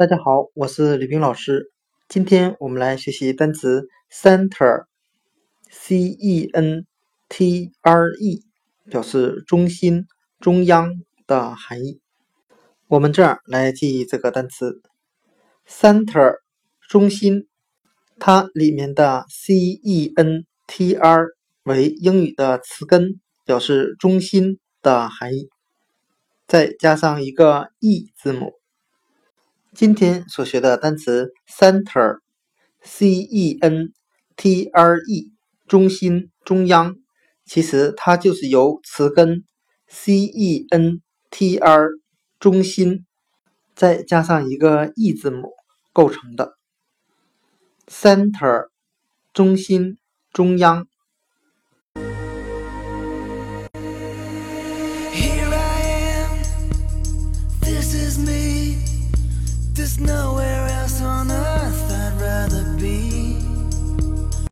大家好，我是李冰老师。今天我们来学习单词 center，c e n t r e，表示中心、中央的含义。我们这儿来记忆这个单词 center，中心，它里面的 c e n t r 为英语的词根，表示中心的含义，再加上一个 e 字母。今天所学的单词 center，c e n t r e，中心、中央，其实它就是由词根 c e n t r，中心，再加上一个 e 字母构成的。center，中心、中央。this is me There's nowhere else on earth I'd rather be.